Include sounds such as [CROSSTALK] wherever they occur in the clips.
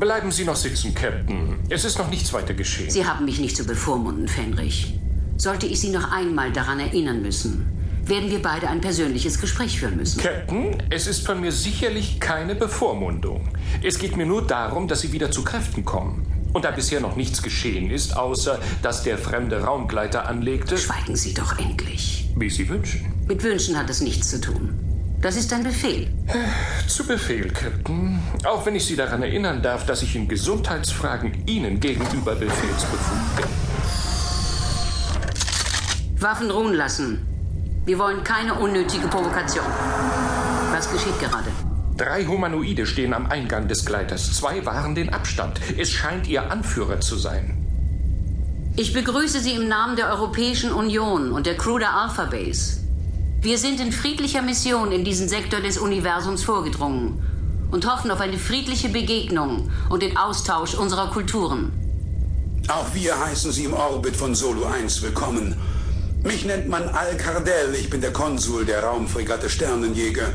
Bleiben Sie noch sitzen, Captain. Es ist noch nichts weiter geschehen. Sie haben mich nicht zu bevormunden, Fenrich. Sollte ich Sie noch einmal daran erinnern müssen, werden wir beide ein persönliches Gespräch führen müssen. Captain, es ist von mir sicherlich keine Bevormundung. Es geht mir nur darum, dass Sie wieder zu Kräften kommen. Und da bisher noch nichts geschehen ist, außer dass der fremde Raumgleiter anlegte. Schweigen Sie doch endlich. Wie Sie wünschen. Mit Wünschen hat es nichts zu tun. Das ist ein Befehl. Zu Befehl, Captain. Auch wenn ich Sie daran erinnern darf, dass ich in Gesundheitsfragen Ihnen gegenüber befehlsbefugt bin. Waffen ruhen lassen. Wir wollen keine unnötige Provokation. Was geschieht gerade? Drei Humanoide stehen am Eingang des Gleiters. Zwei wahren den Abstand. Es scheint ihr Anführer zu sein. Ich begrüße Sie im Namen der Europäischen Union und der Crew der Alpha Base. Wir sind in friedlicher Mission in diesen Sektor des Universums vorgedrungen und hoffen auf eine friedliche Begegnung und den Austausch unserer Kulturen. Auch wir heißen Sie im Orbit von Solo 1 willkommen. Mich nennt man Al Cardell, ich bin der Konsul der Raumfregatte Sternenjäger.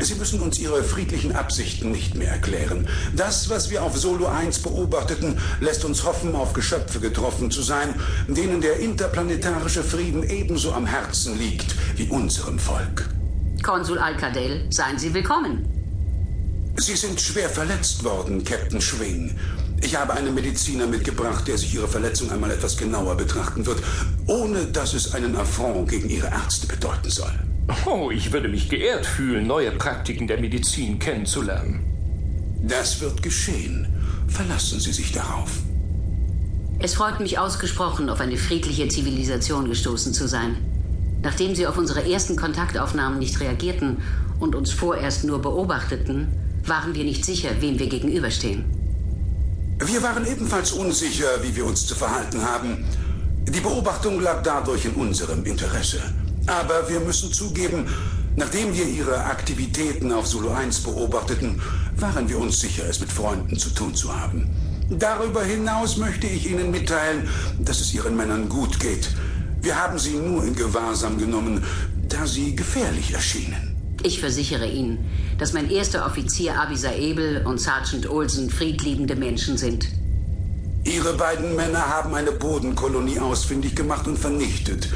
Sie müssen uns Ihre friedlichen Absichten nicht mehr erklären. Das, was wir auf Solo 1 beobachteten, lässt uns hoffen, auf Geschöpfe getroffen zu sein, denen der interplanetarische Frieden ebenso am Herzen liegt wie unserem Volk. Konsul Al Cardell, seien Sie willkommen. Sie sind schwer verletzt worden, Captain Schwing. Ich habe einen Mediziner mitgebracht, der sich Ihre Verletzung einmal etwas genauer betrachten wird, ohne dass es einen Affront gegen Ihre Ärzte bedeuten soll. Oh, ich würde mich geehrt fühlen, neue Praktiken der Medizin kennenzulernen. Das wird geschehen. Verlassen Sie sich darauf. Es freut mich ausgesprochen, auf eine friedliche Zivilisation gestoßen zu sein. Nachdem Sie auf unsere ersten Kontaktaufnahmen nicht reagierten und uns vorerst nur beobachteten, waren wir nicht sicher, wem wir gegenüberstehen. Wir waren ebenfalls unsicher, wie wir uns zu verhalten haben. Die Beobachtung lag dadurch in unserem Interesse. Aber wir müssen zugeben, nachdem wir Ihre Aktivitäten auf Solo 1 beobachteten, waren wir uns sicher, es mit Freunden zu tun zu haben. Darüber hinaus möchte ich Ihnen mitteilen, dass es Ihren Männern gut geht. Wir haben sie nur in Gewahrsam genommen, da sie gefährlich erschienen. Ich versichere Ihnen, dass mein erster Offizier Abisa Ebel und Sergeant Olsen friedliebende Menschen sind. Ihre beiden Männer haben eine Bodenkolonie ausfindig gemacht und vernichtet.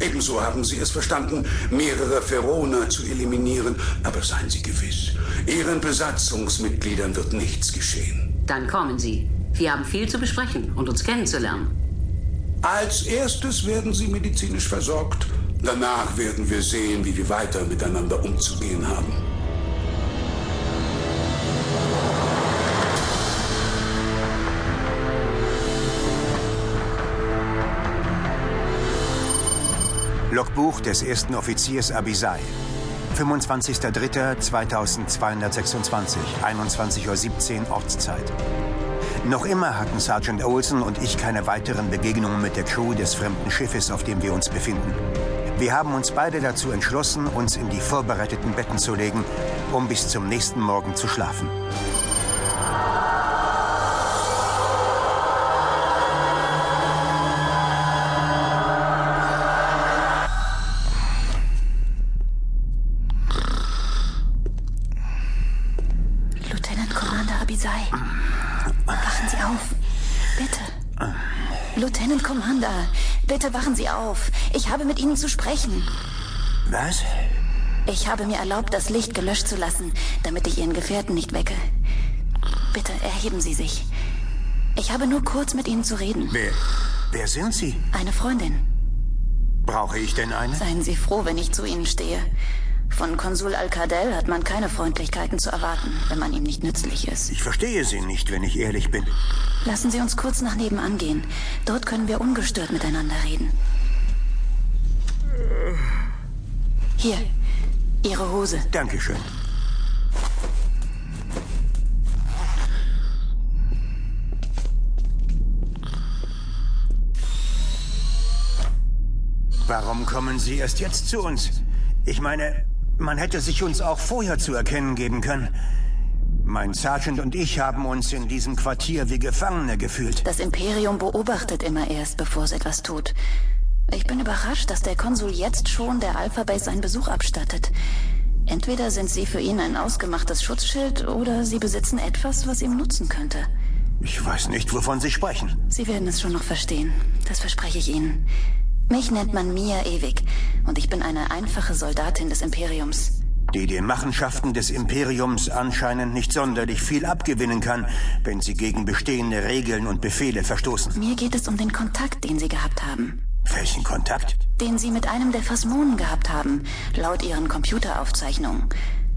Ebenso haben sie es verstanden, mehrere Pharaoner zu eliminieren. Aber seien Sie gewiss, Ihren Besatzungsmitgliedern wird nichts geschehen. Dann kommen Sie. Wir haben viel zu besprechen und uns kennenzulernen. Als erstes werden Sie medizinisch versorgt Danach werden wir sehen, wie wir weiter miteinander umzugehen haben. Logbuch des ersten Offiziers Abisai. 25.03.2226, 21.17 Uhr Ortszeit. Noch immer hatten Sergeant Olsen und ich keine weiteren Begegnungen mit der Crew des fremden Schiffes, auf dem wir uns befinden. Wir haben uns beide dazu entschlossen, uns in die vorbereiteten Betten zu legen, um bis zum nächsten Morgen zu schlafen. Lieutenant Commander Abisai, wachen Sie auf. Bitte. Lieutenant Commander, bitte wachen Sie auf. Ich habe mit Ihnen zu sprechen. Was? Ich habe mir erlaubt, das Licht gelöscht zu lassen, damit ich Ihren Gefährten nicht wecke. Bitte erheben Sie sich. Ich habe nur kurz mit Ihnen zu reden. Wer, wer sind Sie? Eine Freundin. Brauche ich denn eine? Seien Sie froh, wenn ich zu Ihnen stehe. Von Konsul Al-Kadel hat man keine Freundlichkeiten zu erwarten, wenn man ihm nicht nützlich ist. Ich verstehe Sie nicht, wenn ich ehrlich bin. Lassen Sie uns kurz nach nebenan gehen. Dort können wir ungestört miteinander reden. Hier, Ihre Hose. Dankeschön. Warum kommen Sie erst jetzt zu uns? Ich meine, man hätte sich uns auch vorher zu erkennen geben können. Mein Sergeant und ich haben uns in diesem Quartier wie Gefangene gefühlt. Das Imperium beobachtet immer erst, bevor es etwas tut. Ich bin überrascht, dass der Konsul jetzt schon der Alpha Base seinen Besuch abstattet. Entweder sind Sie für ihn ein ausgemachtes Schutzschild oder Sie besitzen etwas, was ihm nutzen könnte. Ich weiß nicht, wovon Sie sprechen. Sie werden es schon noch verstehen. Das verspreche ich Ihnen. Mich nennt man Mia Ewig und ich bin eine einfache Soldatin des Imperiums. Die den Machenschaften des Imperiums anscheinend nicht sonderlich viel abgewinnen kann, wenn sie gegen bestehende Regeln und Befehle verstoßen. Mir geht es um den Kontakt, den Sie gehabt haben. Welchen Kontakt? Den Sie mit einem der Phasmonen gehabt haben, laut Ihren Computeraufzeichnungen.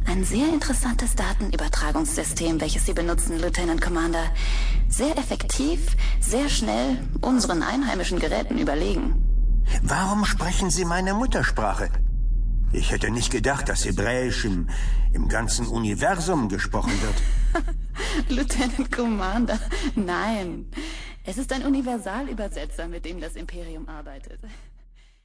Ein sehr interessantes Datenübertragungssystem, welches Sie benutzen, Lieutenant Commander. Sehr effektiv, sehr schnell, unseren einheimischen Geräten überlegen. Warum sprechen Sie meine Muttersprache? Ich hätte nicht gedacht, dass Hebräisch im, im ganzen Universum gesprochen wird. [LAUGHS] Lieutenant Commander, nein. Es ist ein Universalübersetzer, mit dem das Imperium arbeitet.